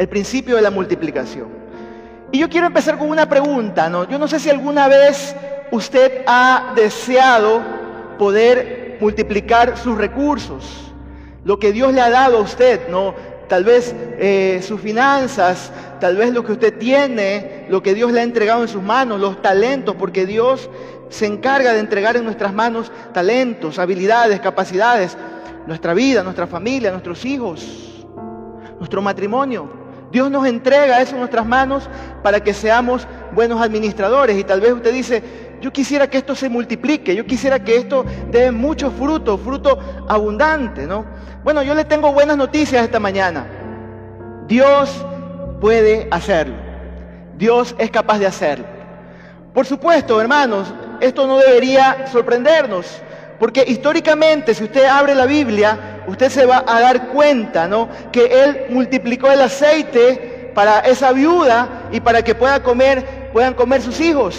el principio de la multiplicación. Y yo quiero empezar con una pregunta, ¿no? Yo no sé si alguna vez usted ha deseado poder multiplicar sus recursos, lo que Dios le ha dado a usted, ¿no? Tal vez eh, sus finanzas, tal vez lo que usted tiene, lo que Dios le ha entregado en sus manos, los talentos, porque Dios se encarga de entregar en nuestras manos talentos, habilidades, capacidades, nuestra vida, nuestra familia, nuestros hijos, nuestro matrimonio. Dios nos entrega eso en nuestras manos para que seamos buenos administradores. Y tal vez usted dice, yo quisiera que esto se multiplique, yo quisiera que esto dé mucho fruto, fruto abundante, ¿no? Bueno, yo le tengo buenas noticias esta mañana. Dios puede hacerlo. Dios es capaz de hacerlo. Por supuesto, hermanos, esto no debería sorprendernos. Porque históricamente, si usted abre la Biblia, usted se va a dar cuenta, ¿no? Que Él multiplicó el aceite para esa viuda y para que pueda comer, puedan comer sus hijos.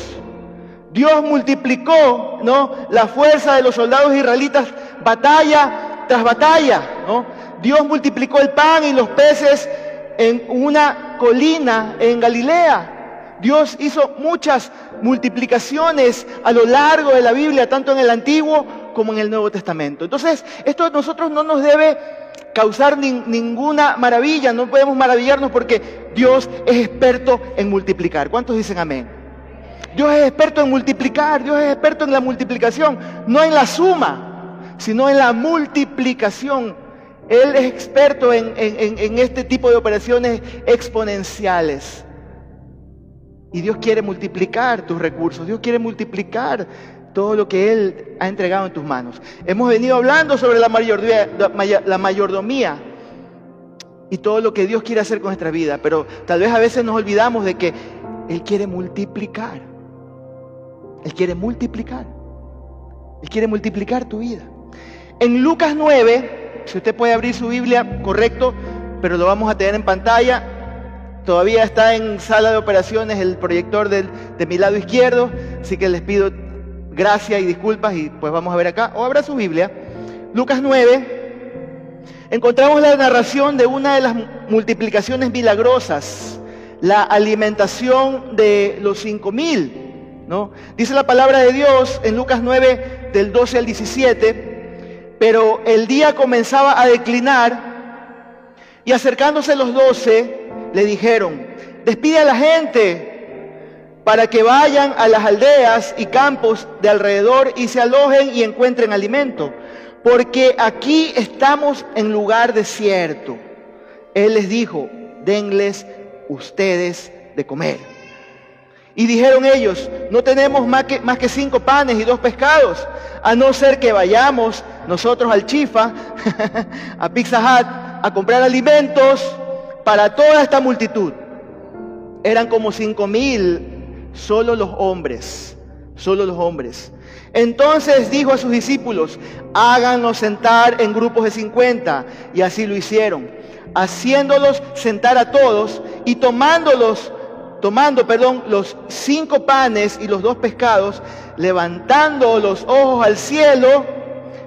Dios multiplicó, ¿no? La fuerza de los soldados israelitas batalla tras batalla, ¿no? Dios multiplicó el pan y los peces en una colina en Galilea. Dios hizo muchas multiplicaciones a lo largo de la Biblia, tanto en el Antiguo como en el Nuevo Testamento. Entonces, esto a nosotros no nos debe causar ninguna maravilla, no podemos maravillarnos porque Dios es experto en multiplicar. ¿Cuántos dicen amén? Dios es experto en multiplicar, Dios es experto en la multiplicación, no en la suma, sino en la multiplicación. Él es experto en, en este tipo de operaciones exponenciales. Y Dios quiere multiplicar tus recursos, Dios quiere multiplicar todo lo que Él ha entregado en tus manos. Hemos venido hablando sobre la mayordomía, y todo lo que Dios quiere hacer con nuestra vida, pero tal vez a veces nos olvidamos de que Él quiere multiplicar. Él quiere multiplicar. Él quiere multiplicar tu vida. En Lucas 9, si usted puede abrir su Biblia, correcto, pero lo vamos a tener en pantalla. Todavía está en sala de operaciones el proyector de mi lado izquierdo, así que les pido gracias y disculpas y pues vamos a ver acá, o abra su Biblia, Lucas 9, encontramos la narración de una de las multiplicaciones milagrosas, la alimentación de los cinco mil, ¿no? Dice la palabra de Dios en Lucas 9 del 12 al 17, pero el día comenzaba a declinar y acercándose los doce le dijeron, despide a la gente para que vayan a las aldeas y campos de alrededor y se alojen y encuentren alimento, porque aquí estamos en lugar desierto. Él les dijo, denles ustedes de comer. Y dijeron ellos, no tenemos más que, más que cinco panes y dos pescados, a no ser que vayamos nosotros al Chifa, a Pizza Hut, a comprar alimentos para toda esta multitud. Eran como cinco mil Solo los hombres, solo los hombres. Entonces dijo a sus discípulos, háganlos sentar en grupos de 50. Y así lo hicieron, haciéndolos sentar a todos y tomándolos, tomando, perdón, los cinco panes y los dos pescados, levantando los ojos al cielo,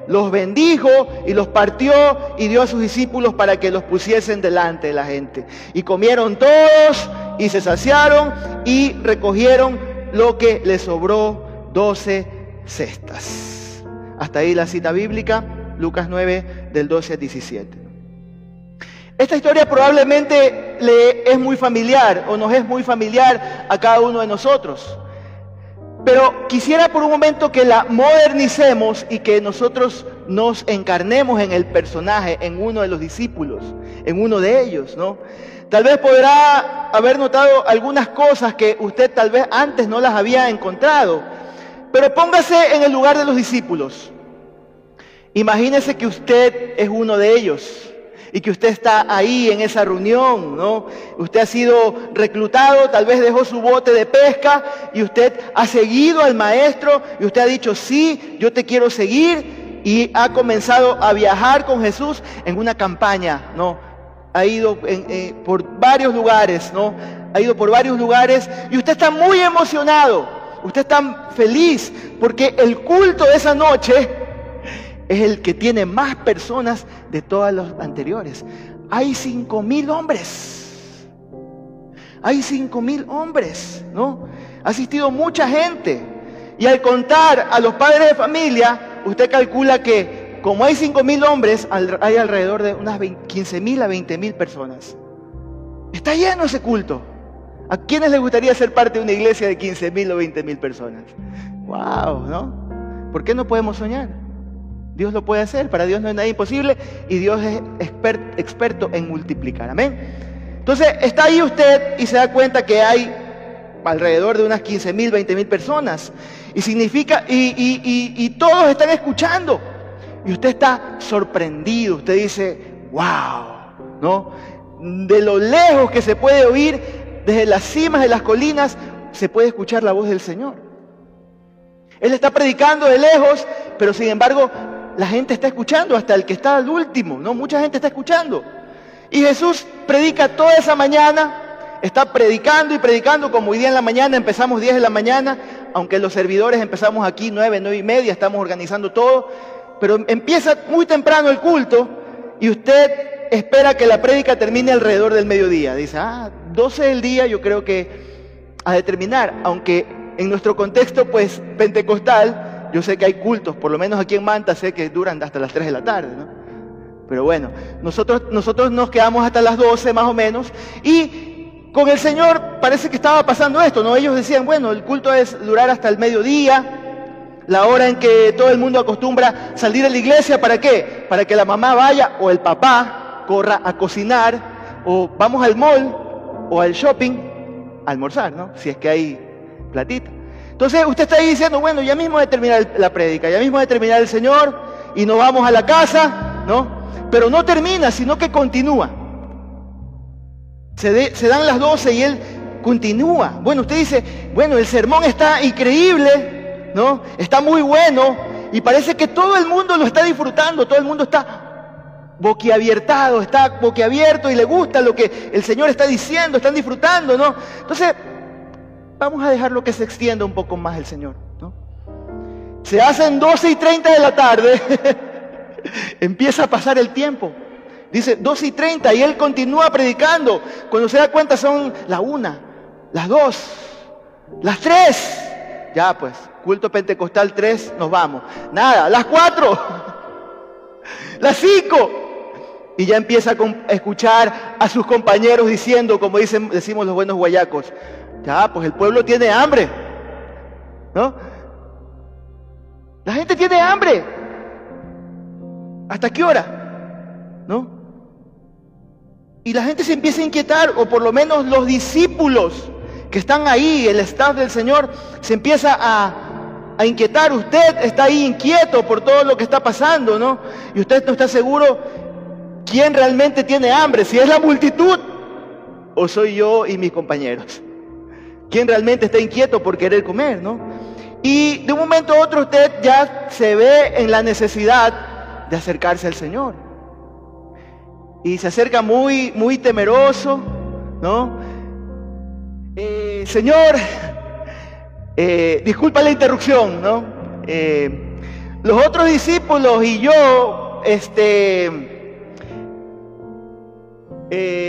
los bendijo y los partió y dio a sus discípulos para que los pusiesen delante de la gente. Y comieron todos y se saciaron y recogieron lo que les sobró, doce cestas. Hasta ahí la cita bíblica, Lucas 9 del 12 al 17. Esta historia probablemente le es muy familiar o nos es muy familiar a cada uno de nosotros. Pero quisiera por un momento que la modernicemos y que nosotros nos encarnemos en el personaje, en uno de los discípulos, en uno de ellos, ¿no? Tal vez podrá haber notado algunas cosas que usted tal vez antes no las había encontrado. Pero póngase en el lugar de los discípulos. Imagínese que usted es uno de ellos y que usted está ahí en esa reunión, ¿no? Usted ha sido reclutado, tal vez dejó su bote de pesca y usted ha seguido al maestro y usted ha dicho, sí, yo te quiero seguir y ha comenzado a viajar con Jesús en una campaña, ¿no? Ha ido eh, por varios lugares, ¿no? Ha ido por varios lugares y usted está muy emocionado, usted está feliz porque el culto de esa noche es el que tiene más personas de todas las anteriores. Hay cinco mil hombres. hay cinco mil hombres, ¿no? Ha asistido mucha gente. Y al contar a los padres de familia, usted calcula que como hay cinco mil hombres, hay alrededor de unas 15 mil a 20 mil personas. Está lleno ese culto. ¿A quiénes les gustaría ser parte de una iglesia de 15 mil o 20 mil personas? ¡Wow! ¿No? ¿Por qué no podemos soñar? Dios lo puede hacer, para Dios no es nada imposible y Dios es experto en multiplicar. Amén. Entonces está ahí usted y se da cuenta que hay alrededor de unas 15 mil, 20 mil personas. Y significa, y, todos están escuchando. Y usted está sorprendido, usted dice, wow, ¿no? De lo lejos que se puede oír, desde las cimas de las colinas, se puede escuchar la voz del Señor. Él está predicando de lejos, pero sin embargo la gente está escuchando, hasta el que está al último, ¿no? Mucha gente está escuchando. Y Jesús predica toda esa mañana, está predicando y predicando, como hoy día en la mañana, empezamos 10 de la mañana, aunque los servidores empezamos aquí 9, 9 y media, estamos organizando todo, pero empieza muy temprano el culto y usted espera que la prédica termine alrededor del mediodía. Dice, ah, 12 del día yo creo que a determinar, aunque en nuestro contexto pues pentecostal, yo sé que hay cultos, por lo menos aquí en Manta sé que duran hasta las 3 de la tarde, ¿no? Pero bueno, nosotros, nosotros nos quedamos hasta las 12 más o menos y con el Señor parece que estaba pasando esto, ¿no? Ellos decían, bueno, el culto es durar hasta el mediodía, la hora en que todo el mundo acostumbra salir de la iglesia, ¿para qué? Para que la mamá vaya o el papá corra a cocinar o vamos al mall o al shopping a almorzar, ¿no? Si es que hay platita. Entonces usted está ahí diciendo, bueno, ya mismo de terminar la prédica, ya mismo de terminar el Señor y nos vamos a la casa, ¿no? Pero no termina, sino que continúa. Se, se dan las 12 y él continúa. Bueno, usted dice, bueno, el sermón está increíble, ¿no? Está muy bueno y parece que todo el mundo lo está disfrutando, todo el mundo está boquiabiertado, está boquiabierto y le gusta lo que el Señor está diciendo, están disfrutando, ¿no? Entonces, vamos a dejarlo que se extienda un poco más el Señor. Se hacen 12 y 30 de la tarde, empieza a pasar el tiempo. Dice 12 y 30 y él continúa predicando. Cuando se da cuenta son la una, las dos, las tres. Ya pues, culto pentecostal 3, nos vamos. Nada, las cuatro, las cinco. Y ya empieza a escuchar a sus compañeros diciendo, como dicen, decimos los buenos guayacos, ya, pues el pueblo tiene hambre. ¿No? La gente tiene hambre. ¿Hasta qué hora? ¿No? Y la gente se empieza a inquietar, o por lo menos los discípulos que están ahí, el staff del Señor, se empieza a, a inquietar. Usted está ahí inquieto por todo lo que está pasando, ¿no? Y usted no está seguro quién realmente tiene hambre, si es la multitud o soy yo y mis compañeros. ¿Quién realmente está inquieto por querer comer, no? Y de un momento a otro usted ya se ve en la necesidad de acercarse al Señor. Y se acerca muy, muy temeroso, ¿no? Eh, señor, eh, disculpa la interrupción, ¿no? Eh, los otros discípulos y yo, este,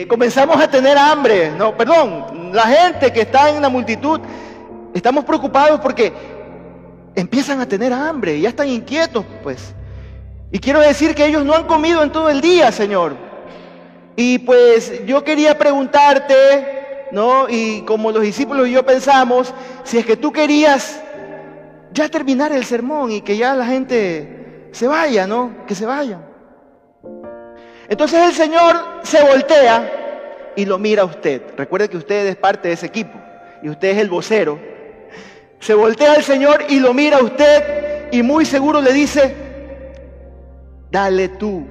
comenzamos a tener hambre, no, perdón, la gente que está en la multitud, estamos preocupados porque empiezan a tener hambre, ya están inquietos, pues. Y quiero decir que ellos no han comido en todo el día, Señor. Y pues yo quería preguntarte, ¿no? Y como los discípulos y yo pensamos, si es que tú querías ya terminar el sermón y que ya la gente se vaya, ¿no? Que se vaya. Entonces el Señor se voltea y lo mira a usted. Recuerde que usted es parte de ese equipo y usted es el vocero. Se voltea al Señor y lo mira a usted y muy seguro le dice, dale tú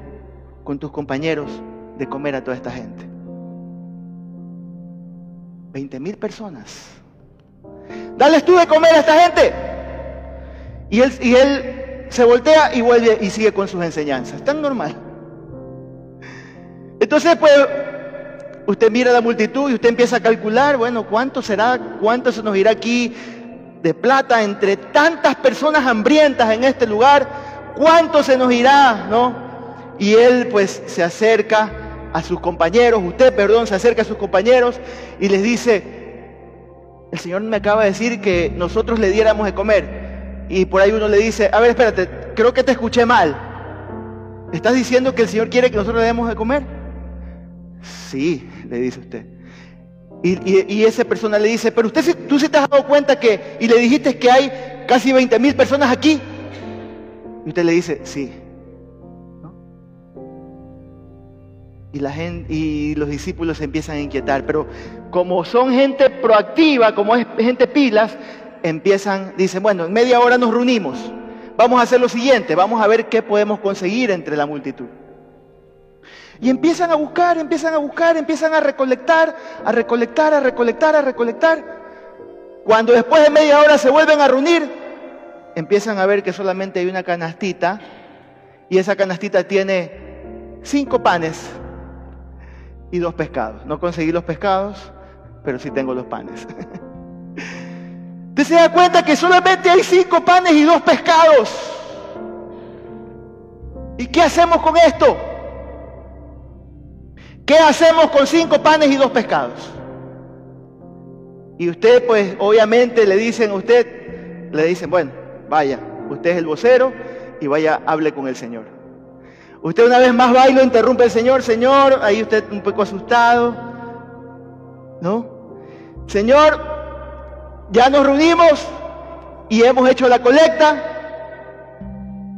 con tus compañeros de comer a toda esta gente. 20 mil personas. Dale tú de comer a esta gente. Y él, y él se voltea y vuelve y sigue con sus enseñanzas. Tan normal. Entonces, pues, Usted mira la multitud y usted empieza a calcular, bueno, ¿cuánto será, cuánto se nos irá aquí de plata entre tantas personas hambrientas en este lugar? ¿Cuánto se nos irá, no? Y él pues se acerca a sus compañeros, usted, perdón, se acerca a sus compañeros y les dice, el Señor me acaba de decir que nosotros le diéramos de comer. Y por ahí uno le dice, a ver, espérate, creo que te escuché mal. ¿Estás diciendo que el Señor quiere que nosotros le demos de comer? Sí, le dice usted. Y, esa persona le dice, pero usted tú sí te has dado cuenta que, y le dijiste que hay casi 20 mil personas aquí. Y usted le dice, sí. Y, la gente, y los discípulos se empiezan a inquietar, pero como son gente proactiva, como es gente pilas, empiezan, dicen, bueno, en media hora nos reunimos. Vamos a hacer lo siguiente, vamos a ver qué podemos conseguir entre la multitud. Y empiezan a buscar, empiezan a buscar, empiezan a recolectar, a recolectar, a recolectar, a recolectar. Cuando después de media hora se vuelven a reunir, empiezan a ver que solamente hay una canastita y esa canastita tiene cinco panes y dos pescados. No conseguí los pescados, pero sí tengo los panes. Usted se da cuenta que solamente hay cinco panes y dos pescados. ¿Y qué hacemos con esto? ¿Qué hacemos con cinco panes y dos pescados? Y usted, pues, obviamente le dicen a usted, le dicen, bueno, vaya, usted es el vocero y vaya, hable con el Señor. Usted una vez más va interrumpe el Señor, Señor, ahí usted un poco asustado, ¿no? Señor, ya nos reunimos y hemos hecho la colecta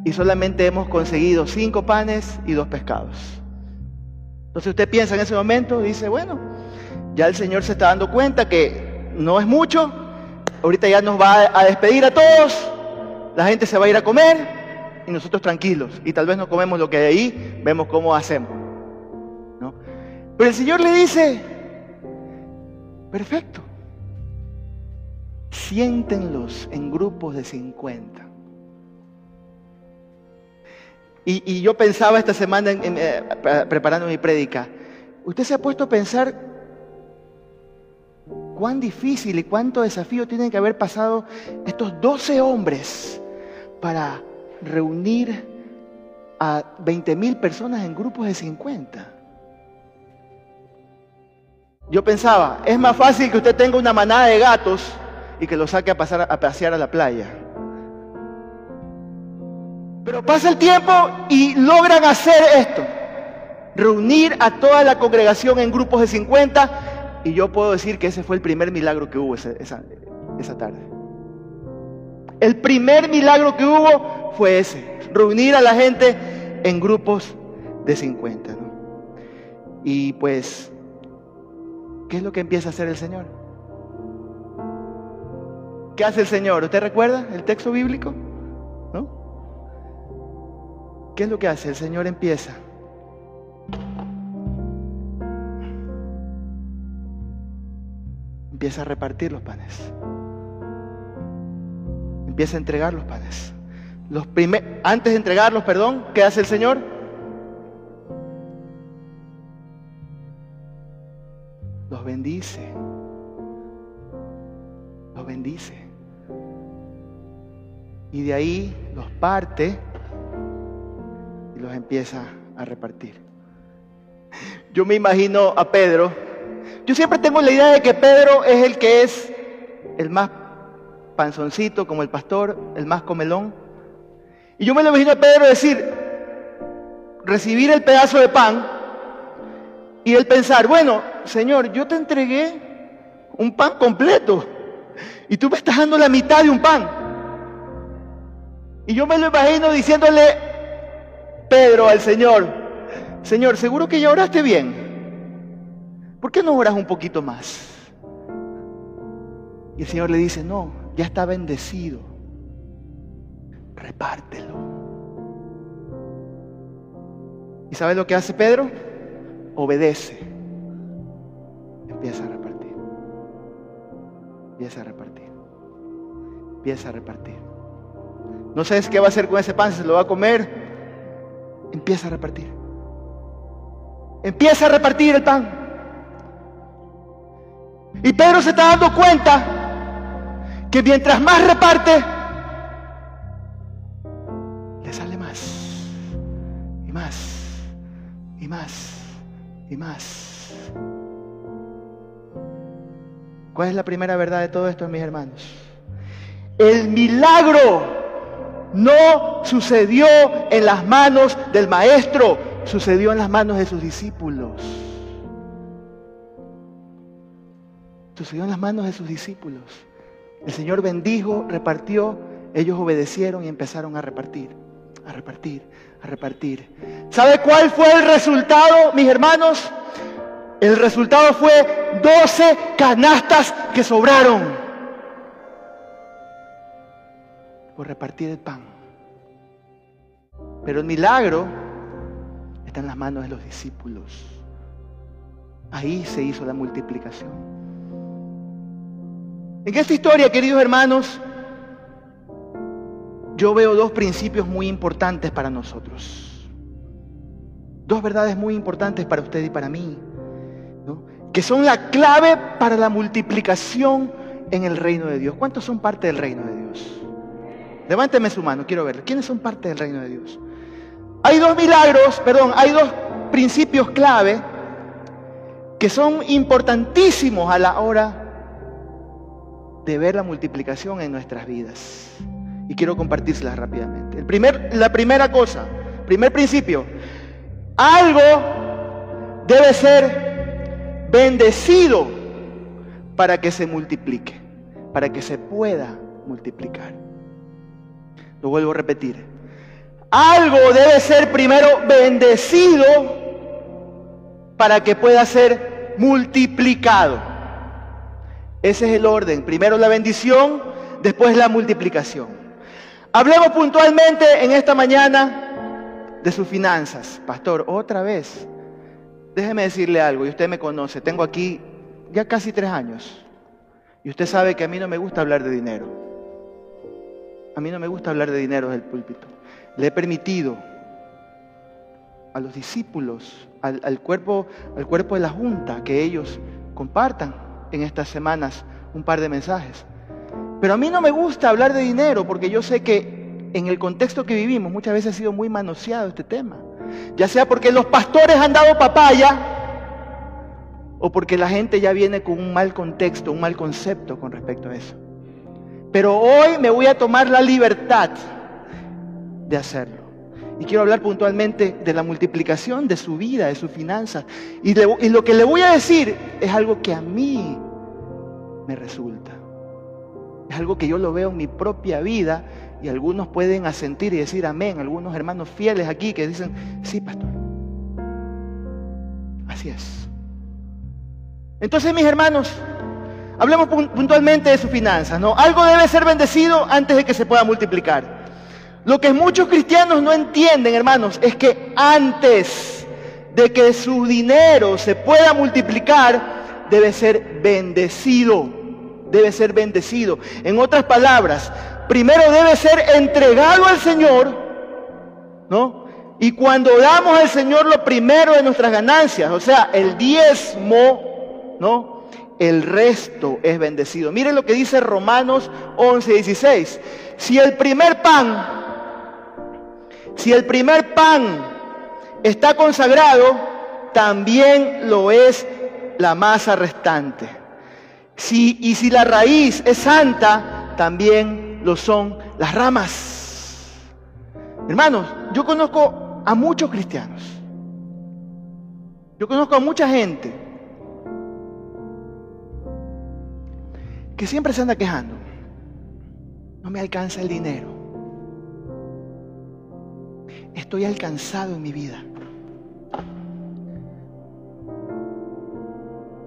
y solamente hemos conseguido cinco panes y dos pescados. Entonces usted piensa en ese momento, dice, bueno, ya el Señor se está dando cuenta que no es mucho, ahorita ya nos va a despedir a todos, la gente se va a ir a comer y nosotros tranquilos, y tal vez no comemos lo que hay ahí, vemos cómo hacemos. Pero el Señor le dice, perfecto, siéntenlos en grupos de 50. Y, yo pensaba esta semana eh, preparando mi prédica, usted se ha puesto a pensar cuán difícil y cuánto desafío tienen que haber pasado estos 12 hombres para reunir a 20 mil personas en grupos de 50. Yo pensaba, es más fácil que usted tenga una manada de gatos y que los saque a, pasar, a pasear a la playa. Pero pasa el tiempo y logran hacer esto. Reunir a toda la congregación en grupos de 50 y yo puedo decir que ese fue el primer milagro que hubo esa, esa, tarde. El primer milagro que hubo fue ese, reunir a la gente en grupos de 50. Y pues, ¿qué es lo que empieza a hacer el Señor? ¿Qué hace el Señor? ¿Usted recuerda el texto bíblico? ¿Qué es lo que hace? El Señor empieza. Empieza a repartir los panes. Empieza a entregar los panes. Antes de entregarlos, perdón, ¿qué hace el Señor? Los bendice. Los bendice. Y de ahí los parte y los empieza a repartir. Yo me imagino a Pedro. Yo siempre tengo la idea de que Pedro es el que es el más panzoncito como el pastor, el más comelón. Y yo me lo imagino a Pedro decir, recibir el pedazo de pan y él pensar, bueno, Señor, yo te entregué un pan completo y tú me estás dando la mitad de un pan. Y yo me lo imagino diciéndole, Pedro al Señor, Señor, seguro que ya oraste bien. ¿Por qué no oras un poquito más? Y el Señor le dice, no, ya está bendecido. Repártelo. ¿Y sabes lo que hace Pedro? Obedece. Empieza a repartir. Empieza a repartir. Empieza a repartir. No sabes qué va a hacer con ese pan, se lo va a comer empieza a repartir. Empieza a repartir el pan. Y Pedro se está dando cuenta que mientras más reparte, más, y más, y más. ¿Cuál es la primera verdad de todo esto, mis hermanos? El milagro no sucedió en las manos del maestro, sucedió en las manos de sus discípulos. Sucedió en las manos de sus discípulos. El Señor bendijo, repartió, ellos obedecieron y empezaron a repartir, a repartir, repartir. ¿Sabe cuál fue el resultado, mis hermanos? El resultado fue 12 canastas que sobraron. por repartir el pan. Pero el milagro está en las manos de los discípulos. Ahí se hizo la multiplicación. En esta historia, queridos hermanos, yo veo dos principios muy importantes para nosotros. Dos verdades muy importantes para usted y para mí, que son la clave para la multiplicación en el reino de Dios. ¿Cuántos son parte del reino de Dios? Levánteme su mano, quiero ver. ¿Quiénes son parte del reino de Dios? Hay dos milagros, perdón, hay dos principios clave que son importantísimos a la hora de ver la multiplicación en nuestras vidas. Y quiero compartírselas rápidamente. La primera cosa, primer principio, algo debe ser bendecido para que se multiplique, para que se pueda multiplicar. Lo vuelvo a repetir. Algo debe ser primero bendecido para que pueda ser multiplicado. Ese es el orden. Primero la bendición, después la multiplicación. Hablemos puntualmente en esta mañana de sus finanzas. Pastor, otra vez. Déjeme decirle algo, y usted me conoce. Tengo aquí ya casi tres años. Y usted sabe que a mí no me gusta hablar de dinero. A mí no me gusta hablar de dinero del púlpito. Le he permitido a los discípulos, al, cuerpo, al cuerpo de la junta, que ellos compartan en estas semanas un par de mensajes. Pero a mí no me gusta hablar de dinero porque yo sé que en el contexto que vivimos muchas veces ha sido muy manoseado este tema. Ya sea porque los pastores han dado papaya o porque la gente ya viene con un mal contexto, un mal concepto con respecto a eso. Pero hoy me voy a tomar la libertad de hacerlo. Y quiero hablar puntualmente de la multiplicación de su vida, de sus finanzas. Y, lo que le voy a decir es algo que a mí me resulta. Es algo que yo lo veo en mi propia vida y algunos pueden asentir y decir amén. Algunos hermanos fieles aquí que dicen, sí, pastor. Así es. Entonces, mis hermanos, Hablemos puntualmente de sus finanzas, ¿no? Algo debe ser bendecido antes de que se pueda multiplicar. Lo que muchos cristianos no entienden, hermanos, es que antes de que su dinero se pueda multiplicar, debe ser bendecido. Debe ser bendecido. En otras palabras, primero debe ser entregado al Señor, ¿no? Y cuando damos al Señor lo primero de nuestras ganancias, o sea, el diezmo, ¿no? el resto es bendecido. Miren lo que dice Romanos 11, 16. Si el primer pan, si el primer pan está consagrado, también lo es la masa restante. Si, y si la raíz es santa, también lo son las ramas. Hermanos, yo conozco a muchos cristianos. Yo conozco a mucha gente que siempre se anda quejando. No me alcanza el dinero. Estoy alcanzado en mi vida.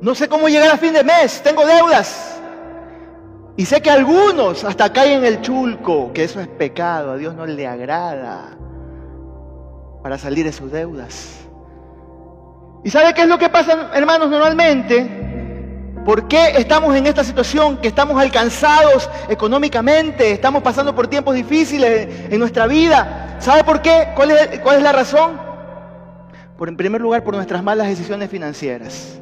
No sé cómo llegar a fin de mes. Tengo deudas. Y sé que algunos hasta caen en el chulco, que eso es pecado. A Dios no le agrada para salir de sus deudas. ¿Y sabe qué es lo que pasa, hermanos, normalmente? ¿Por qué estamos en esta situación? Que estamos alcanzados económicamente, estamos pasando por tiempos difíciles en nuestra vida. ¿Sabe por qué? ¿Cuál es, cuál es la razón? Por en primer lugar, por nuestras malas decisiones financieras.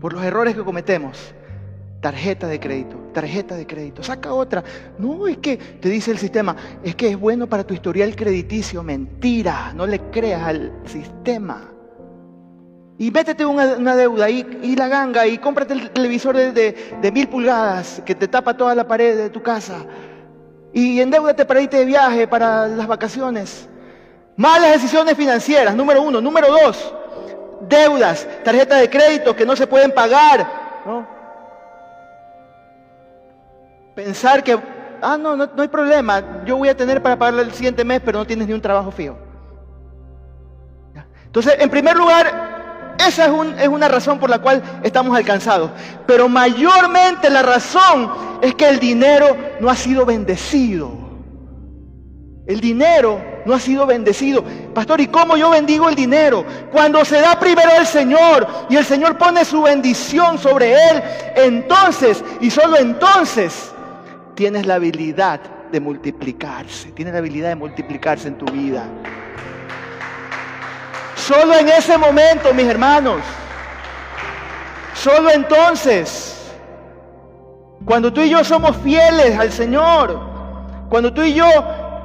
Por los errores que cometemos. Tarjeta de crédito, tarjeta de crédito, saca otra. No, es que te dice el sistema, es que es bueno para tu historial crediticio. Mentira, no le creas al sistema. Y métete una, deuda y, la ganga y cómprate el televisor de, mil pulgadas que te tapa toda la pared de tu casa. Y endeudate para irte de viaje, para las vacaciones. Malas decisiones financieras, número uno. Número dos, deudas, tarjetas de crédito que no se pueden pagar. Pensar que, ah, no, no, no hay problema, yo voy a tener para pagarle el siguiente mes, pero no tienes ni un trabajo fijo. Entonces, en primer lugar, esa es, una razón por la cual estamos alcanzados. Pero mayormente la razón es que el dinero no ha sido bendecido. El dinero no ha sido bendecido. Pastor, ¿y cómo yo bendigo el dinero? Cuando se da primero al Señor y el Señor pone su bendición sobre él, entonces y solo entonces tienes la habilidad de multiplicarse. Tienes la habilidad de multiplicarse en tu vida. Solo en ese momento, mis hermanos. Solo entonces. Cuando tú y yo somos fieles al Señor. Cuando tú y yo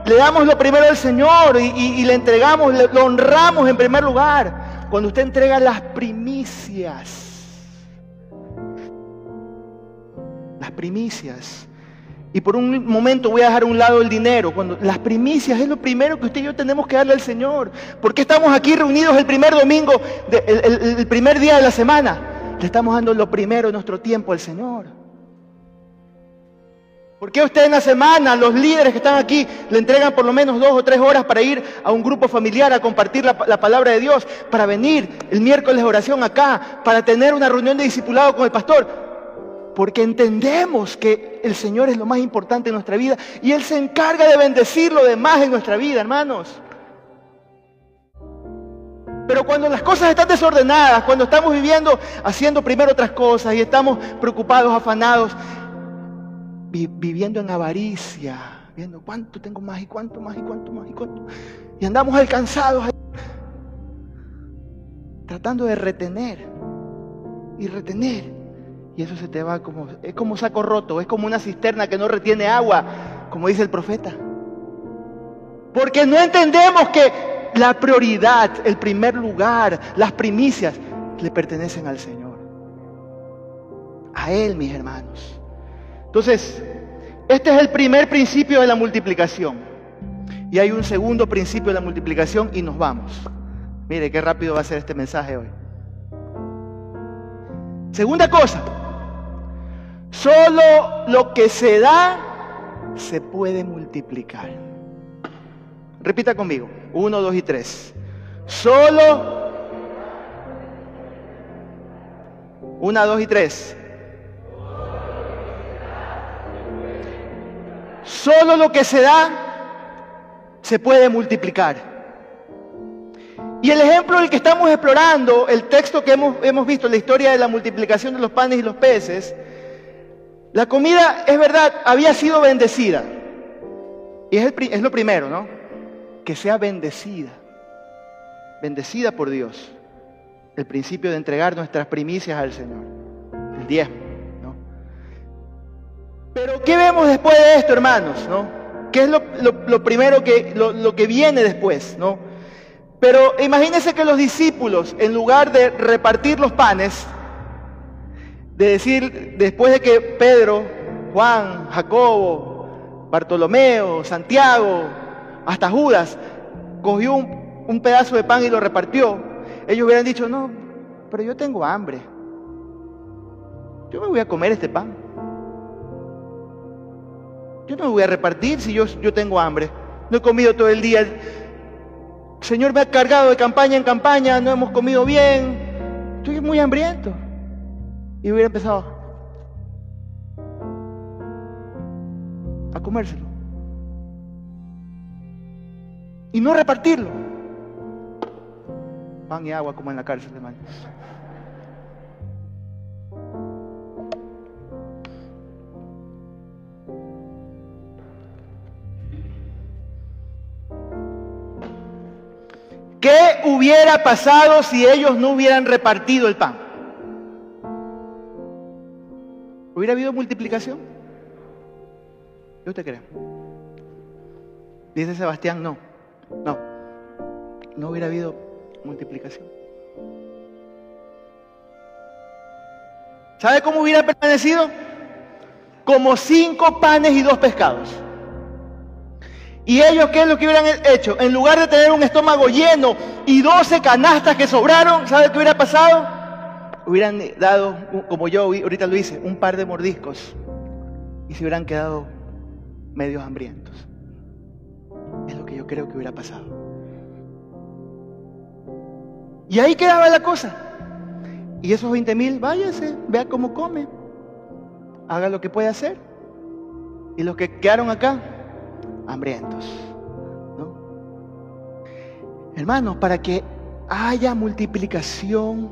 le damos lo primero al Señor y, le entregamos, lo honramos en primer lugar. Cuando usted entrega las primicias. Las primicias. Y por un momento voy a dejar a un lado el dinero. Cuando las primicias es lo primero que usted y yo tenemos que darle al Señor. ¿Por qué estamos aquí reunidos el primer domingo, el, primer día de la semana? Le estamos dando lo primero de nuestro tiempo al Señor. ¿Por qué usted en la semana, los líderes que están aquí, le entregan por lo menos dos o tres horas para ir a un grupo familiar a compartir la, la, palabra de Dios, para venir el miércoles de oración acá, para tener una reunión de discipulado con el pastor? porque entendemos que el Señor es lo más importante en nuestra vida y Él se encarga de bendecir lo demás en nuestra vida, hermanos. Pero cuando las cosas están desordenadas, cuando estamos viviendo haciendo primero otras cosas y estamos preocupados, afanados, viviendo en avaricia, viendo cuánto tengo más y cuánto más y cuánto más y cuánto, y andamos alcanzados, tratando de retener y retener y eso se te va como, es como saco roto, es como una cisterna que no retiene agua, como dice el profeta. Porque no entendemos que la prioridad, el primer lugar, las primicias, le pertenecen al Señor. A Él, mis hermanos. Entonces, este es el primer principio de la multiplicación. Y hay un segundo principio de la multiplicación y nos vamos. Mire qué rápido va a ser este mensaje hoy. Segunda cosa, Solo lo que se da se puede multiplicar. Repita conmigo. Uno, dos y tres. Solo. Una, dos y tres. Solo lo que se da se puede multiplicar. Y el ejemplo del que estamos explorando, el texto que hemos, hemos visto, la historia de la multiplicación de los panes y los peces, la comida, es verdad, había sido bendecida. Y es, lo primero, ¿no? Que sea bendecida. Bendecida por Dios. El principio de entregar nuestras primicias al Señor. El diezmo, ¿qué vemos después de esto, hermanos? ¿no? ¿Qué es lo, primero que, lo, que viene después? ¿no? Pero imagínense que los discípulos, en lugar de repartir los panes, de decir, después de que Pedro, Juan, Jacobo, Bartolomeo, Santiago, hasta Judas, cogió un, pedazo de pan y lo repartió, ellos hubieran dicho, no, pero yo tengo hambre. Yo me voy a comer este pan. Yo no voy a repartir si yo, yo tengo hambre. No he comido todo el día. El Señor me ha cargado de campaña en campaña, no hemos comido bien. Estoy muy hambriento y hubiera empezado a comérselo. Y no repartirlo. Pan y agua como en la cárcel, hermano. ¿Qué hubiera pasado si ellos no hubieran repartido el pan? ¿Hubiera habido multiplicación? ¿Qué usted cree? Dice Sebastián, no, no, no hubiera habido multiplicación. ¿Sabe cómo hubiera permanecido? Como cinco panes y dos pescados. ¿Y ellos qué es lo que hubieran hecho? En lugar de tener un estómago lleno y doce canastas que sobraron, ¿sabe qué hubiera pasado? Hubieran dado, como yo ahorita lo hice, un par de mordiscos y se hubieran quedado medios hambrientos. Es lo que yo creo que hubiera pasado. Y ahí quedaba la cosa. Y esos 20 mil, váyase, vea cómo come, haga lo que puede hacer. Y los que quedaron acá, hambrientos. Hermanos, para que haya multiplicación,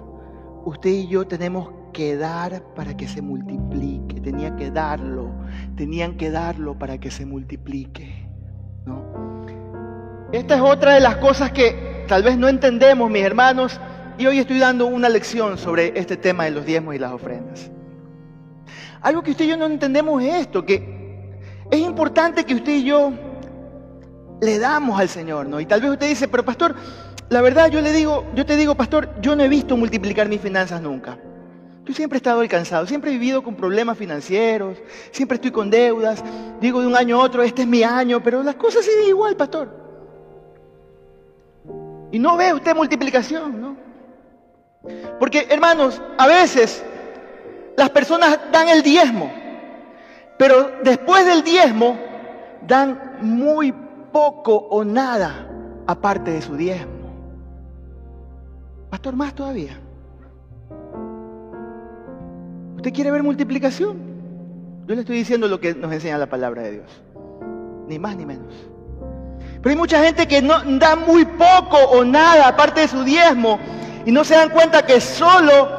usted y yo tenemos que dar para que se multiplique. Tenía que darlo, tenían que darlo para que se multiplique. Esta es otra de las cosas que tal vez no entendemos, mis hermanos, y hoy estoy dando una lección sobre este tema de los diezmos y las ofrendas. Algo que usted y yo no entendemos es esto, que es importante que usted y yo le damos al Señor, ¿no? Y tal vez usted dice, pero pastor, la verdad yo le digo, yo te digo, pastor, yo no he visto multiplicar mis finanzas nunca. Yo siempre he estado alcanzado, siempre he vivido con problemas financieros, siempre estoy con deudas. Digo de un año a otro, este es mi año, pero las cosas siguen igual, pastor. Y no ve usted multiplicación, ¿no? Porque, hermanos, a veces las personas dan el diezmo, pero después del diezmo dan muy poco o nada aparte de su diezmo. Pastor, más todavía. ¿Usted quiere ver multiplicación? Yo le estoy diciendo lo que nos enseña la palabra de Dios. Ni más ni menos. Pero hay mucha gente que no da muy poco o nada aparte de su diezmo y no se dan cuenta que solo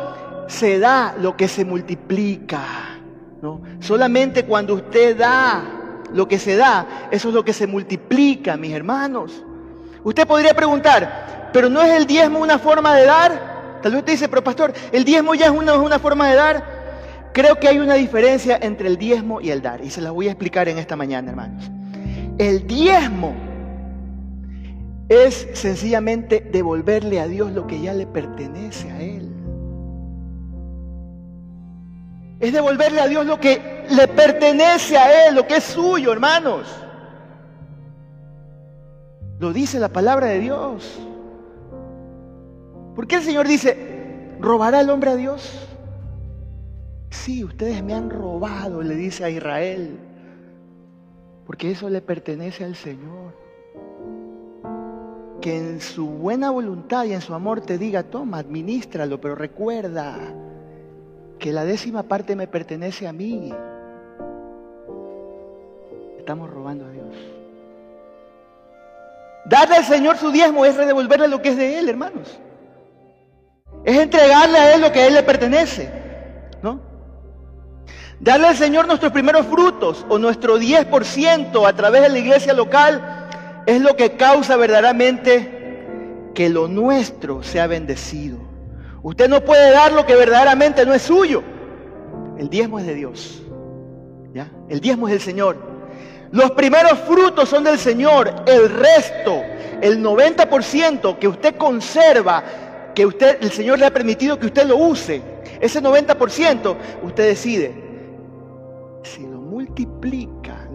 se da lo que se multiplica. Solamente cuando usted da lo que se da, eso es lo que se multiplica, mis hermanos. Usted podría preguntar, ¿pero no es el diezmo una forma de dar? Tal vez usted dice, pero pastor, ¿el diezmo ya es una, es una forma de dar? Creo que hay una diferencia entre el diezmo y el dar, y se las voy a explicar en esta mañana, hermanos. El diezmo es sencillamente devolverle a Dios lo que ya le pertenece a Él. Es devolverle a Dios lo que le pertenece a Él, lo que es suyo, hermanos. Lo dice la palabra de Dios. ¿Por qué el Señor dice, robará el hombre a Dios? Sí, ustedes me han robado, le dice a Israel, porque eso le pertenece al Señor que en su buena voluntad y en su amor te diga, toma, administralo, pero recuerda que la décima parte me pertenece a mí. Estamos robando a Dios. Darle al Señor su diezmo es redevolverle lo que es de Él, hermanos. Es entregarle a Él lo que a Él le pertenece. ¿No? Darle al Señor nuestros primeros frutos o nuestro 10% a través de la iglesia local es lo que causa verdaderamente que lo nuestro sea bendecido. Usted no puede dar lo que verdaderamente no es suyo. El diezmo es de Dios. ¿Ya? El diezmo es del Señor. Los primeros frutos son del Señor. El resto, el 90% que usted conserva, que usted, el Señor le ha permitido que usted lo use, ese 90% usted decide si lo multiplica,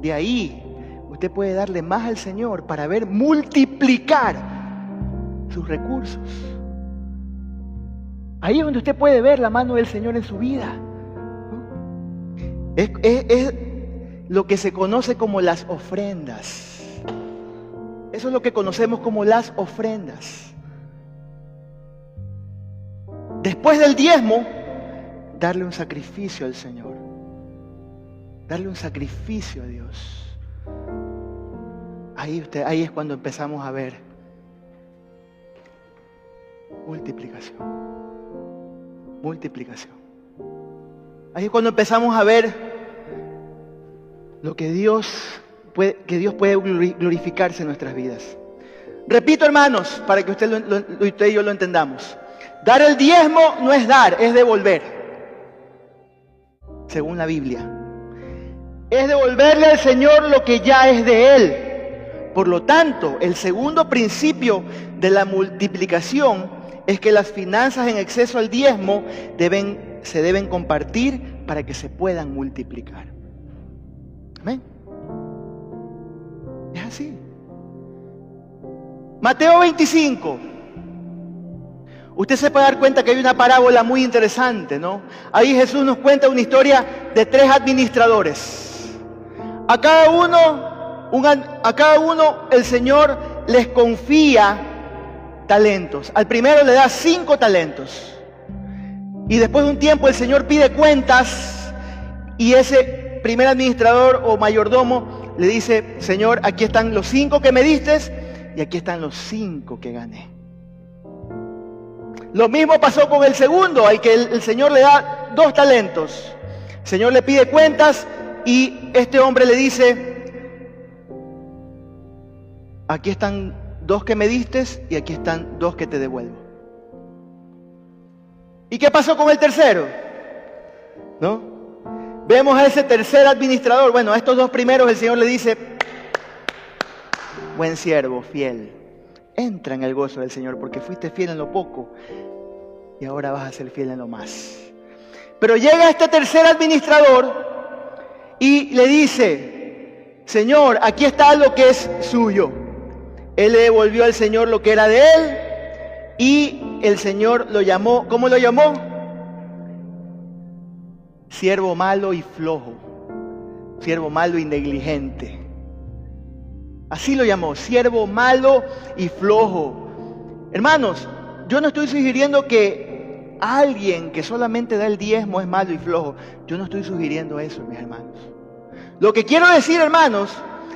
de ahí usted puede darle más al Señor para ver multiplicar sus recursos. Ahí es donde usted puede ver la mano del Señor en su vida. Es, lo que se conoce como las ofrendas. Eso es lo que conocemos como las ofrendas. Después del diezmo, darle un sacrificio al Señor. Darle un sacrificio a Dios. Ahí, usted, ahí es cuando empezamos a ver multiplicación. Multiplicación. Ahí es cuando empezamos a ver lo que Dios puede, que Dios puede glorificarse en nuestras vidas. Repito, hermanos, para que usted, lo, y yo lo entendamos. Dar el diezmo no es dar, es devolver. Según la Biblia. Es devolverle al Señor lo que ya es de Él. Por lo tanto, el segundo principio de la multiplicación es que las finanzas en exceso al diezmo deben se deben compartir para que se puedan multiplicar. Amén. Es así. Mateo 25. Usted se puede dar cuenta que hay una parábola muy interesante, ¿no? Ahí Jesús nos cuenta una historia de tres administradores. A cada uno, a cada uno el Señor les confía talentos. Al primero le da cinco talentos. Y después de un tiempo el Señor pide cuentas y ese primer administrador o mayordomo le dice, Señor, aquí están los cinco que me diste y aquí están los cinco que gané. Lo mismo pasó con el segundo, al que el, Señor le da dos talentos. El Señor le pide cuentas y este hombre le dice, aquí están dos que me diste y aquí están dos que te devuelvo. ¿Y qué pasó con el tercero? ¿No? Vemos a ese tercer administrador. Bueno, a estos dos primeros el Señor le dice, buen siervo, fiel. Entra en el gozo del Señor porque fuiste fiel en lo poco y ahora vas a ser fiel en lo más. Pero llega este tercer administrador y le dice, Señor, aquí está lo que es suyo. Él le devolvió al Señor lo que era de él y el Señor lo llamó, ¿cómo lo llamó? Siervo malo y flojo, siervo malo y negligente. Así lo llamó, siervo malo y flojo. Hermanos, yo no estoy sugiriendo que alguien que solamente da el diezmo es malo y flojo. Yo no estoy sugiriendo eso, mis hermanos. Lo que quiero decir, hermanos,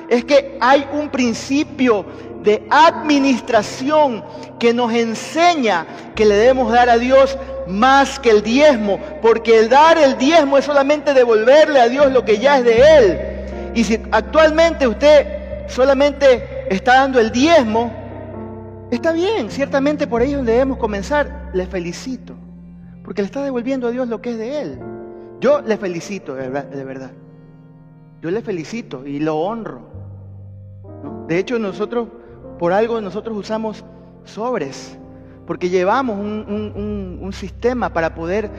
es que hay un principio de administración que nos enseña que le debemos dar a Dios más que el diezmo, porque el dar el diezmo es solamente devolverle a Dios lo que ya es de Él. Y si actualmente usted solamente está dando el diezmo, está bien, ciertamente por ahí debemos comenzar. Le felicito, porque le está devolviendo a Dios lo que es de Él. Yo le felicito, de verdad. Yo le felicito y lo honro. De hecho, nosotros, por algo, nosotros usamos sobres, porque llevamos un, un, sistema para poder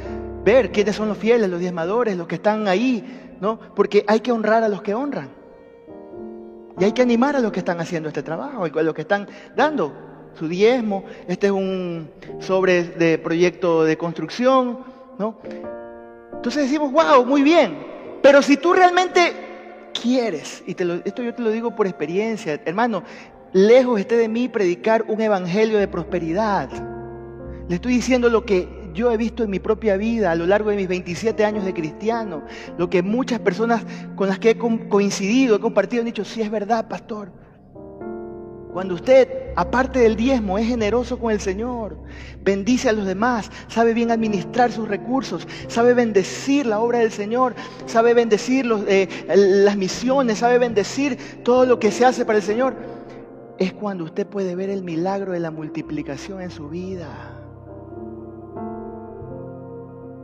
ver quiénes son los fieles, los diezmadores, los que están ahí, ¿no? Porque hay que honrar a los que honran. Y hay que animar a los que están haciendo este trabajo, a los que están dando su diezmo. Este es un sobre de proyecto de construcción, ¿no? Entonces decimos, wow, muy bien. Pero si tú realmente quieres, y esto yo te lo digo por experiencia, hermano, lejos esté de mí predicar un evangelio de prosperidad. Le estoy diciendo lo que yo he visto en mi propia vida a lo largo de mis 27 años de cristiano, lo que muchas personas con las que he coincidido, he compartido, han dicho, sí es verdad, pastor. Cuando usted, aparte del diezmo, es generoso con el Señor, bendice a los demás, sabe bien administrar sus recursos, sabe bendecir la obra del Señor, sabe bendecir eh, las misiones, sabe bendecir todo lo que se hace para el Señor, es cuando usted puede ver el milagro de la multiplicación en su vida.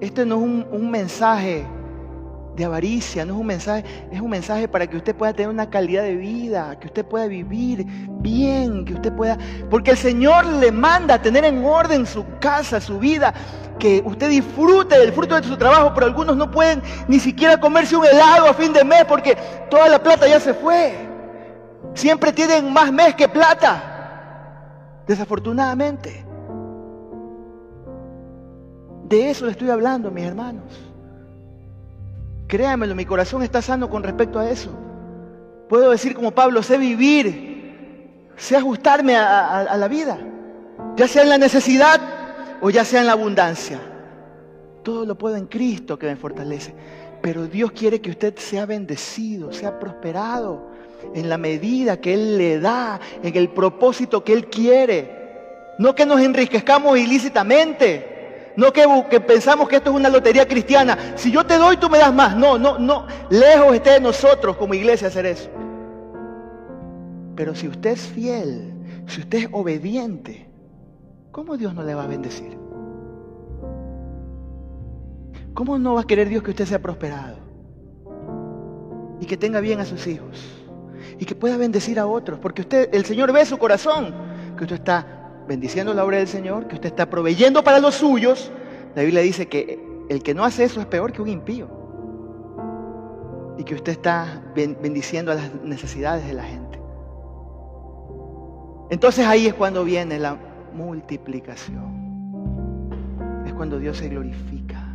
Este no es un mensaje de avaricia, no es un mensaje, es un mensaje para que usted pueda tener una calidad de vida, que usted pueda vivir bien, que usted pueda, porque el Señor le manda a tener en orden su casa, su vida, que usted disfrute del fruto de su trabajo, pero algunos no pueden ni siquiera comerse un helado a fin de mes porque toda la plata ya se fue. Siempre tienen más mes que plata, desafortunadamente. De eso le estoy hablando, mis hermanos. Créamelo, mi corazón está sano con respecto a eso. Puedo decir como Pablo, sé vivir, sé ajustarme a, la vida, ya sea en la necesidad o ya sea en la abundancia. Todo lo puedo en Cristo que me fortalece. Pero Dios quiere que usted sea bendecido, sea prosperado en la medida que Él le da, en el propósito que Él quiere. No que nos enriquezcamos ilícitamente, no que, pensamos que esto es una lotería cristiana. Si yo te doy, tú me das más. No, no, no. Lejos esté de nosotros como iglesia hacer eso. Pero si usted es fiel, si usted es obediente, ¿cómo Dios no le va a bendecir? ¿Cómo no va a querer Dios que usted sea prosperado? Y que tenga bien a sus hijos. Y que pueda bendecir a otros. Porque usted, el Señor ve su corazón. Que usted está bendiciendo la obra del Señor, que usted está proveyendo para los suyos, la Biblia dice que el que no hace eso es peor que un impío. Y que usted está bendiciendo a las necesidades de la gente. Entonces ahí es cuando viene la multiplicación. Es cuando Dios se glorifica.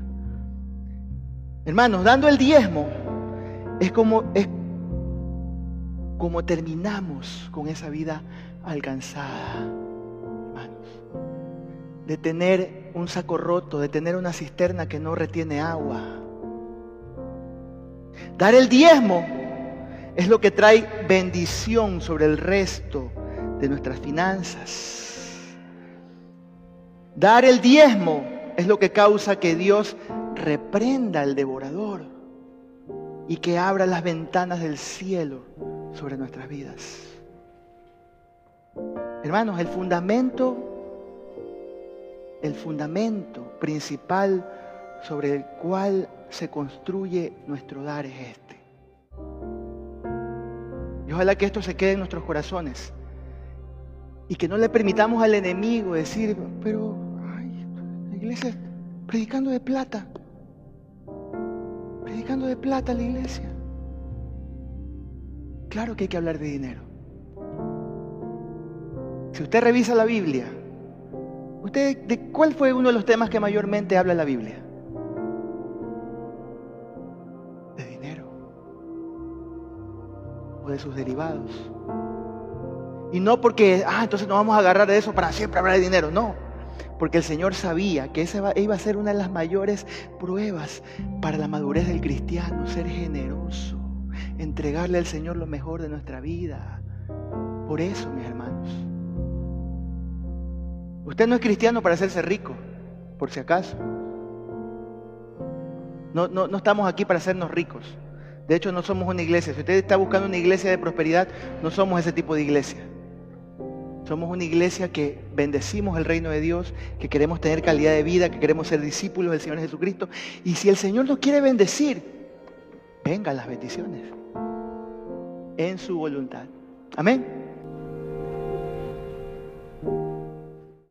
Hermanos, dando el diezmo es como, es como terminamos con esa vida alcanzada, hermanos. De tener un saco roto, de tener una cisterna que no retiene agua. Dar el diezmo es lo que trae bendición sobre el resto de nuestras finanzas. Dar el diezmo es lo que causa que Dios reprenda al devorador y que abra las ventanas del cielo sobre nuestras vidas. Hermanos, el fundamento, el fundamento principal sobre el cual se construye nuestro dar es este. Y ojalá que esto se quede en nuestros corazones y que no le permitamos al enemigo decir, pero ay, la iglesia predicando de plata, predicando de plata la iglesia. Claro que hay que hablar de dinero. Si usted revisa la Biblia, ¿usted de cuál fue uno de los temas que mayormente habla la Biblia? De dinero o de sus derivados. Y no porque, ah, entonces nos vamos a agarrar de eso para siempre hablar de dinero, no. Porque el Señor sabía que esa iba a ser una de las mayores pruebas para la madurez del cristiano, ser generoso entregarle al Señor lo mejor de nuestra vida. Por eso, mis hermanos. Usted no es cristiano para hacerse rico, por si acaso. No, no, no estamos aquí para hacernos ricos. De hecho, no somos una iglesia. Si usted está buscando una iglesia de prosperidad, no somos ese tipo de iglesia. Somos una iglesia que bendecimos el reino de Dios, que queremos tener calidad de vida, que queremos ser discípulos del Señor Jesucristo. Y si el Señor nos quiere bendecir, vengan las bendiciones en su voluntad. Amén.